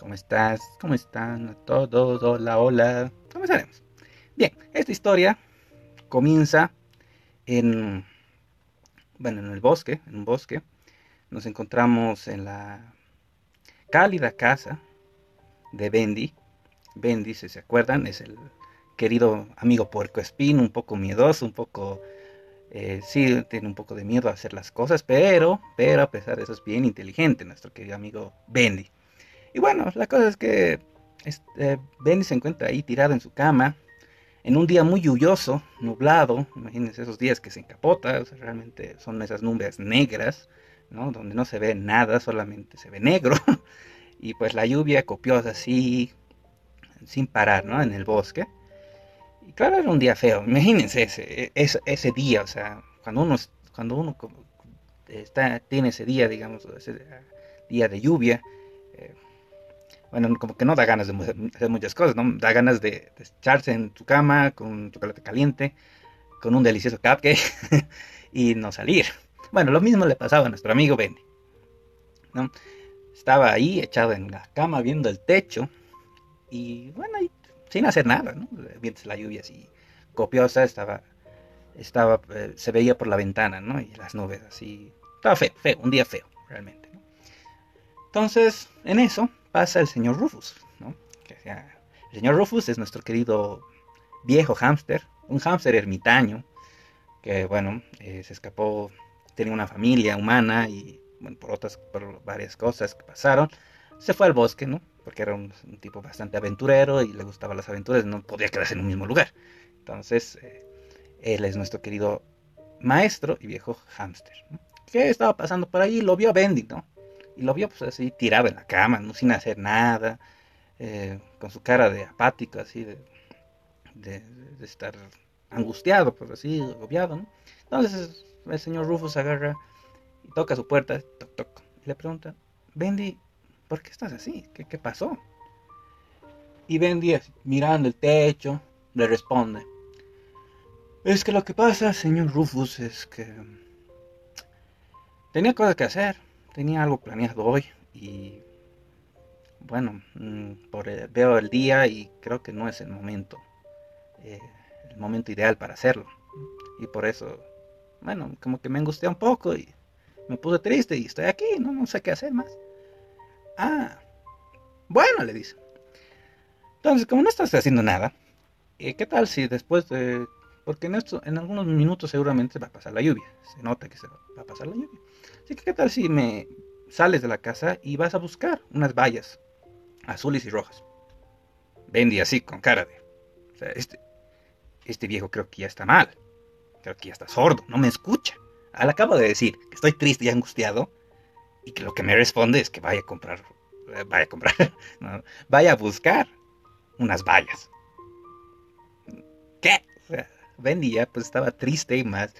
¿Cómo estás? ¿Cómo están todos? Hola, hola. Comenzaremos. Bien, esta historia comienza en, bueno, en el bosque, en un bosque. Nos encontramos en la cálida casa de Bendy. Bendy, si se acuerdan, es el querido amigo puerco espín, un poco miedoso, un poco, eh, sí, tiene un poco de miedo a hacer las cosas, pero, pero a pesar de eso es bien inteligente nuestro querido amigo Bendy. Y bueno, la cosa es que este, Benny se encuentra ahí tirado en su cama, en un día muy lluvioso, nublado, imagínense esos días que se encapota, realmente son esas nubes negras, ¿no? Donde no se ve nada, solamente se ve negro. y pues la lluvia copiosa así, sin parar, ¿no? En el bosque. Y claro, era un día feo, imagínense ese, ese, día, o sea, cuando uno, cuando uno está, tiene ese día, digamos, ese día de lluvia, eh, bueno, como que no da ganas de hacer muchas cosas, ¿no? Da ganas de, echarse en tu cama con chocolate caliente, con un delicioso cupcake y no salir. Bueno, lo mismo le pasaba a nuestro amigo Benny, ¿no? Estaba ahí echado en la cama viendo el techo y bueno, sin hacer nada, ¿no? Mientras la lluvia así copiosa estaba, estaba, eh, se veía por la ventana, ¿no? Y las nubes así, estaba feo, feo, un día feo, realmente. Entonces, en eso, pasa el señor Rufus, ¿no? el señor Rufus es nuestro querido viejo hámster, un hámster ermitaño, que bueno, eh, se escapó, tenía una familia humana y bueno, por otras, por varias cosas que pasaron, se fue al bosque, ¿no? Porque era un, tipo bastante aventurero y le gustaban las aventuras, no podía quedarse en un mismo lugar. Entonces, eh, él es nuestro querido maestro y viejo hámster, ¿no? que estaba pasando por ahí, lo vio a Bendy, ¿no? Y lo vio pues así tirado en la cama, ¿no? sin hacer nada, eh, con su cara de apático, así de, de, estar angustiado, pues así, agobiado, ¿no? Entonces el señor Rufus agarra y toca su puerta, toc, toc, y le pregunta, Bendy, ¿por qué estás así? ¿Qué, qué pasó? Y Bendy, mirando el techo, le responde, es que lo que pasa, señor Rufus, es que tenía cosas que hacer tenía algo planeado hoy y bueno, mm, por, veo el día y creo que no es el momento, eh, el momento ideal para hacerlo. Y por eso, bueno, como que me angustié un poco y me puse triste y estoy aquí, no, no sé qué hacer más. Ah, bueno, le dice. Entonces, como no estás haciendo nada, eh, ¿qué tal si después de... Porque en, esto, en algunos minutos seguramente va a pasar la lluvia. Se nota que se va a pasar la lluvia. Así que, ¿qué tal si me sales de la casa y vas a buscar unas vallas azules y rojas? Bendy así, con cara de... Este, este viejo creo que ya está mal. Creo que ya está sordo, no me escucha. Al acabo de decir que estoy triste y angustiado y que lo que me responde es que vaya a comprar, eh, vaya a comprar, vaya a buscar unas vallas. ¿Qué? O Bendy ya pues estaba triste y más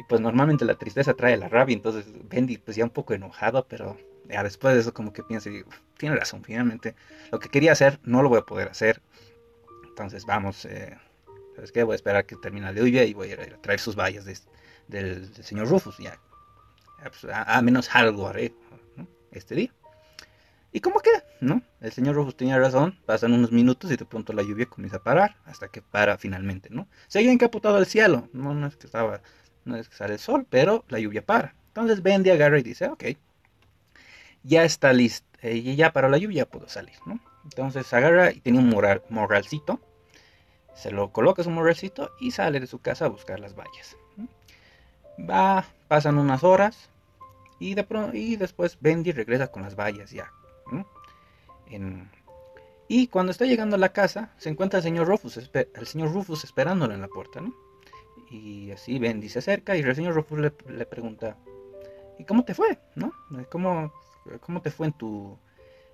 y pues normalmente la tristeza trae la rabia, entonces Bendy pues ya un poco enojado, pero ya después de eso como que piensa y digo, tiene razón, finalmente lo que quería hacer no lo voy a poder hacer. Entonces vamos, eh, ¿sabes qué? Voy a esperar que termine la lluvia y voy a, ir a traer sus vallas del, señor Rufus, ya. Pues, a, menos algo haré este día. Y como que, ¿no? El señor Rufus tenía razón, pasan unos minutos y de pronto la lluvia comienza a parar, hasta que para finalmente, ¿no? Seguía encapotado el cielo, no, no es que estaba no es que sale el sol, pero la lluvia para. Entonces Bendy agarra y dice, ok, ya está listo, eh, ya para la lluvia puedo salir, ¿no? Entonces agarra y tenía un morralcito, se lo coloca su morralcito y sale de su casa a buscar las vallas. Va, pasan unas horas y, de y después Bendy regresa con las vallas ya. y cuando está llegando a la casa, se encuentra el señor Rufus, el señor Rufus esperándolo en la puerta, ¿no? Y así Bendy se acerca y el señor Rufus le, pregunta, ¿y cómo te fue? ¿No? ¿Cómo, ¿Cómo te fue en tu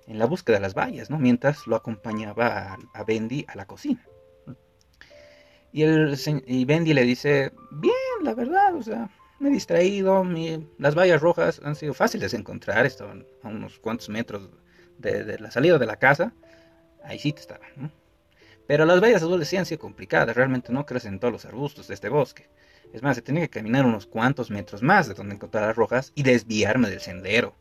en la búsqueda de las vallas, ¿no? Mientras lo acompañaba a, Bendy a la cocina. Y, el, y Bendy le dice, bien, la verdad, o sea, me he distraído, las vallas rojas han sido fáciles de encontrar, estaban a unos cuantos metros de, de la salida de la casa, ahí sí te estaban, ¿no? Pero las vallas azules sí han sido complicadas, realmente no crecen en todos los arbustos de este bosque. Es más, se tenía que caminar unos cuantos metros más de donde encontrar las rojas y desviarme del sendero.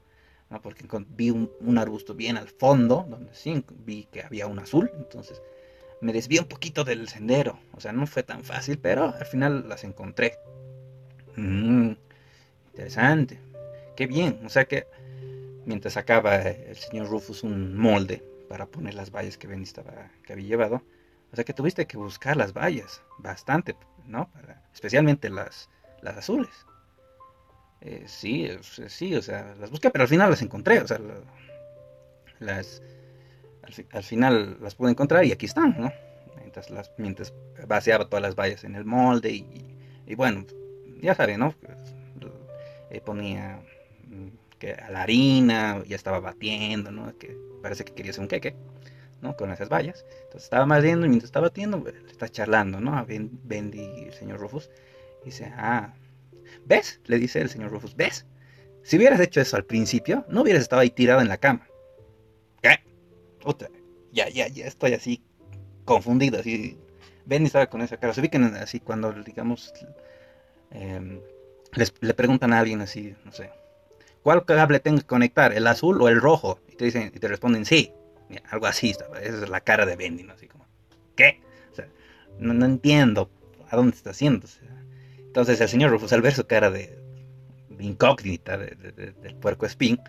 porque vi un, arbusto bien al fondo, donde sí vi que había un azul, entonces me desvié un poquito del sendero, o sea, no fue tan fácil, pero al final las encontré. Mm, interesante, qué bien, o sea que mientras sacaba el señor Rufus un molde para poner las vallas que estaba, que había llevado, o sea que tuviste que buscar las vallas, bastante, ¿no? especialmente las, las azules. Eh, sí, sí, o sea, las busqué, pero al final las encontré, o sea, las, al, final las pude encontrar y aquí están, ¿no? Mientras, las, mientras vaciaba todas las vallas en el molde y, bueno, ya saben, ¿no? Eh, ponía mm, que a la harina, ya estaba batiendo, ¿no? Que parece que quería hacer un queque, ¿no? Con esas vallas. Entonces estaba batiendo y mientras estaba batiendo, le está charlando, ¿no? A Bendy y el señor Rufus. Y dice, ah, ¿Ves? Le dice el señor Rufus, ¿ves? Si hubieras hecho eso al principio, no hubieras estado ahí tirado en la cama. ¿Qué? Otra. Ya, ya, ya estoy así confundido, así. Ven y estaba con esa cara. Se ubican así cuando, digamos, em, le preguntan a alguien así, no sé, ¿cuál cable tengo que conectar? ¿El azul o el rojo? Y te dicen, y te responden sí. Algo así, esa es la cara de Bendy, ¿no? Así como, ¿qué? No, entiendo a dónde está haciendo. Entonces el señor Rufus, al ver su cara de, incógnita del puerco espín,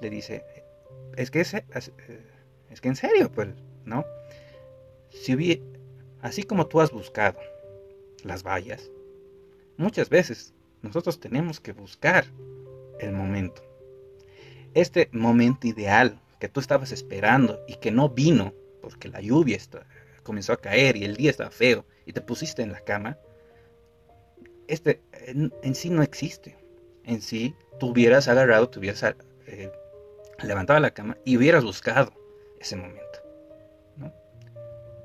le dice, es que es, es, que en serio, pues, ¿no? Si así como tú has buscado las vallas, muchas veces nosotros tenemos que buscar el momento. Este momento ideal que tú estabas esperando y que no vino porque la lluvia comenzó a caer y el día estaba feo y te pusiste en la cama, este en, sí no existe. En sí, tú hubieras agarrado, tú hubieras eh, levantado la cama y hubieras buscado ese momento.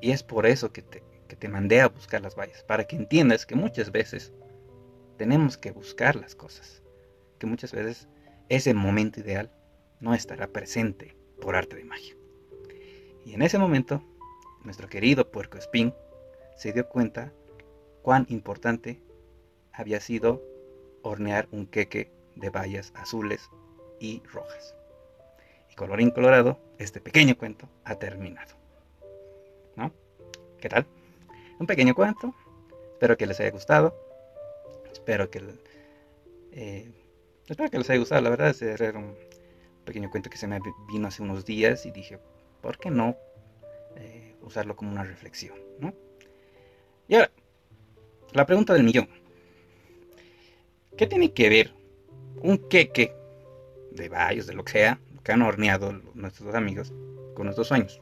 Y es por eso que te, que te mandé a buscar las vallas, para que entiendas que muchas veces tenemos que buscar las cosas, que muchas veces ese momento ideal no estará presente por arte de magia. Y en ese momento, nuestro querido puerco espín se dio cuenta cuán importante había sido hornear un queque de bayas azules y rojas. Y colorín colorado, este pequeño cuento ha terminado. ¿No? ¿Qué tal? Un pequeño cuento. Espero que les haya gustado. Espero que, eh, espero que les haya gustado. La verdad, es pequeño cuento que se me vino hace unos días y dije, ¿por qué no eh, usarlo como una reflexión? ¿no? Y ahora, la pregunta del millón. ¿Qué tiene que ver un queque de bayos, de lo que sea, que han horneado nuestros amigos con nuestros sueños?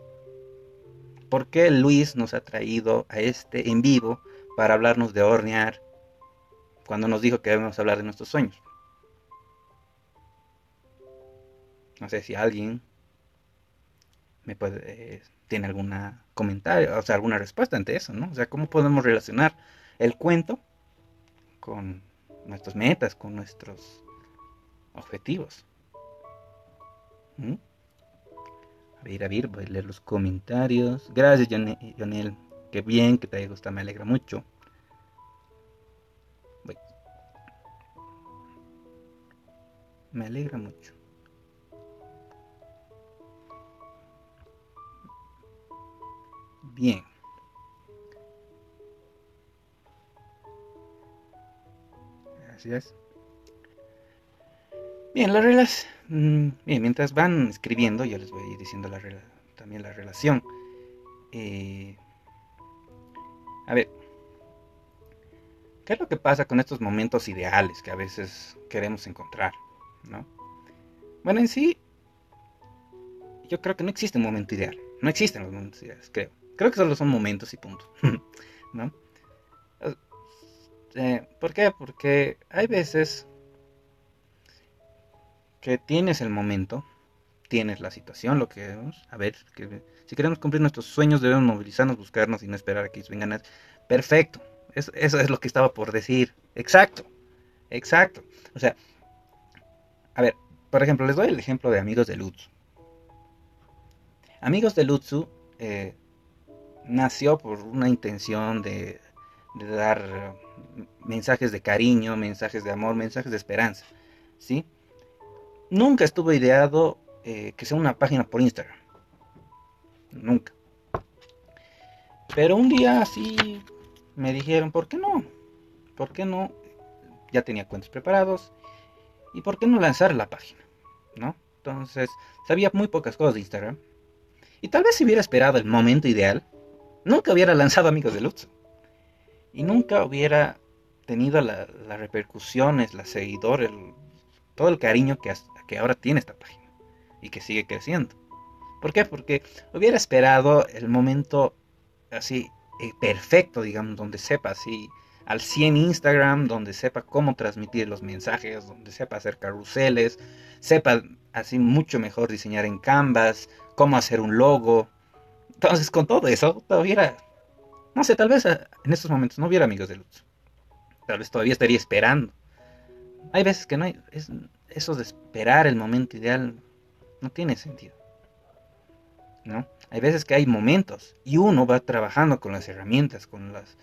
¿Por qué Luis nos ha traído a este en vivo para hablarnos de hornear cuando nos dijo que debemos hablar de nuestros sueños? No sé si alguien me puede, tiene alguna comentario, o sea, alguna respuesta ante eso, ¿no? O sea, ¿cómo podemos relacionar el cuento con nuestras metas, con nuestros objetivos. ¿Mm? A ver, a ver, voy a leer los comentarios. Gracias, Jonel. Qué bien que te haya gustado, me alegra mucho. Me alegra mucho. Bien. Bien, las reglas. Mm, bien, mientras van escribiendo, yo les voy a ir diciendo la también la relación. Eh, a ver, ¿qué es lo que pasa con estos momentos ideales que a veces queremos encontrar? ¿no? Bueno, en sí, yo creo que no existe un momento ideal. No existen los momentos ideales, creo. Creo que solo son momentos y punto. ¿No? Este, ¿Por qué? Porque hay veces que tienes el momento, tienes la situación, lo que queremos. A ver, que, si queremos cumplir nuestros sueños debemos movilizarnos, buscarnos y no esperar a que vengan a... Perfecto. Eso, eso es lo que estaba por decir. Exacto. Exacto. O sea, a ver, por ejemplo, les doy el ejemplo de Amigos de Lutsu. Amigos de Lutsu eh, nació por una intención de de dar mensajes de cariño, mensajes de amor, mensajes de esperanza, ¿sí? nunca estuvo ideado eh, que sea una página por Instagram. Nunca. Pero un día así me dijeron, ¿por qué no? ¿Por qué no? Ya tenía cuentos preparados. ¿Y por qué no lanzar la página? ¿No? Entonces, sabía muy pocas cosas de Instagram. Y tal vez si hubiera esperado el momento ideal, nunca hubiera lanzado Amigos de Lutz. Y nunca hubiera tenido las repercusiones, la seguidores, todo el cariño que, que ahora tiene esta página. Y que sigue creciendo. ¿Por qué? Porque hubiera esperado el momento así eh, perfecto, digamos, donde sepa así al 100 Instagram, donde sepa cómo transmitir los mensajes, donde sepa hacer carruseles, sepa así mucho mejor diseñar en Canvas, cómo hacer un logo. Entonces, con todo eso, todavía, no sé, tal vez eh, en estos momentos no hubiera amigos de luz. Tal vez todavía estaría esperando. Hay veces que no hay, eso de esperar el momento ideal no tiene sentido. ¿No? Hay veces que hay momentos y uno va trabajando con las herramientas, con las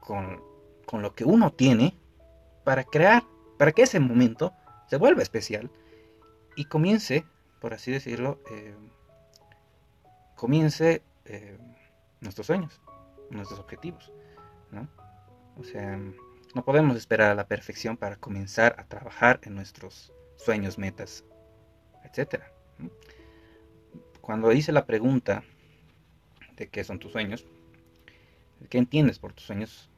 con, lo que uno tiene para crear, para que ese momento se vuelva especial y comience, por así decirlo, eh, comience eh, nuestros sueños, nuestros objetivos. ¿no? O sea, no podemos esperar a la perfección para comenzar a trabajar en nuestros sueños, metas, etc. Cuando hice la pregunta de qué son tus sueños, ¿qué entiendes por tus sueños?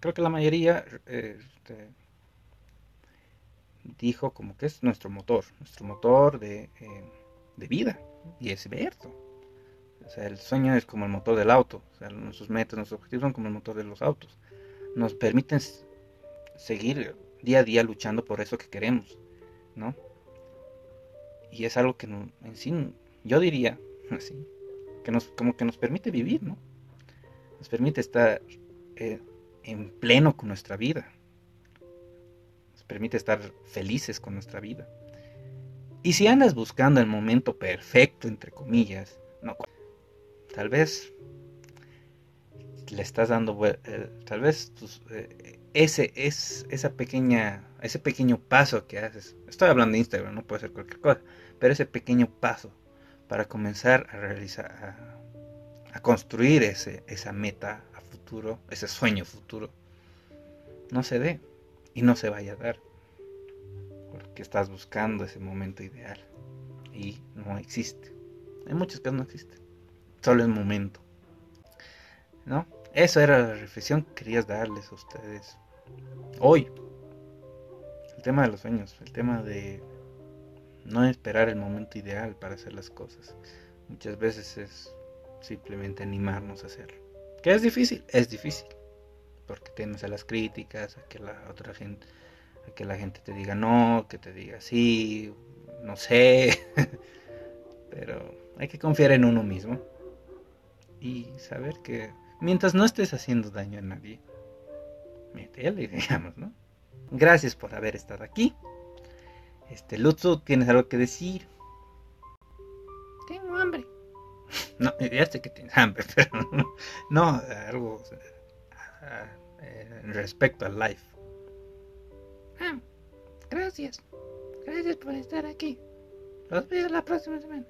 creo que la mayoría este, dijo como que es nuestro motor, nuestro motor de, eh, vida. Y es cierto. El sueño es como el motor del auto. Nuestros metas, nuestros objetivos son como el motor de los autos. Nos permiten seguir día a día luchando por eso que queremos, ¿no? Y es algo que en sí, yo diría así, que nos, como que nos permite vivir, ¿no? Nos permite estar eh, en pleno con nuestra vida. Nos permite estar felices con nuestra vida. Y si andas buscando el momento perfecto, entre comillas, no, tal vez le estás dando, eh, tal vez eh, ese es esa pequeña, ese pequeño paso que haces. Estoy hablando de Instagram, no puede ser cualquier cosa, pero ese pequeño paso para comenzar a realizar, a, construir ese, esa meta ese sueño futuro, no se dé y no se vaya a dar. Porque estás buscando ese momento ideal y no existe. Hay muchos que no existen. Solo es momento. ¿No? Eso era la reflexión que querías darles a ustedes hoy. El tema de los sueños, el tema de no esperar el momento ideal para hacer las cosas. Muchas veces es simplemente animarnos a hacerlo es difícil? Es difícil. Porque tienes a las críticas, a que la otra gente, a que la gente te diga no, que te diga sí, no sé. Pero hay que confiar en uno mismo. Y saber que mientras no estés haciendo daño a nadie, métele, digamos, ¿no? Gracias por haber estado aquí. Este, Lutzu, ¿tienes algo que decir? Tengo hambre. No, ya sé que tienes hambre, pero no, algo eh, respecto al live. Ah, gracias. Gracias por estar aquí. Los veo la próxima semana.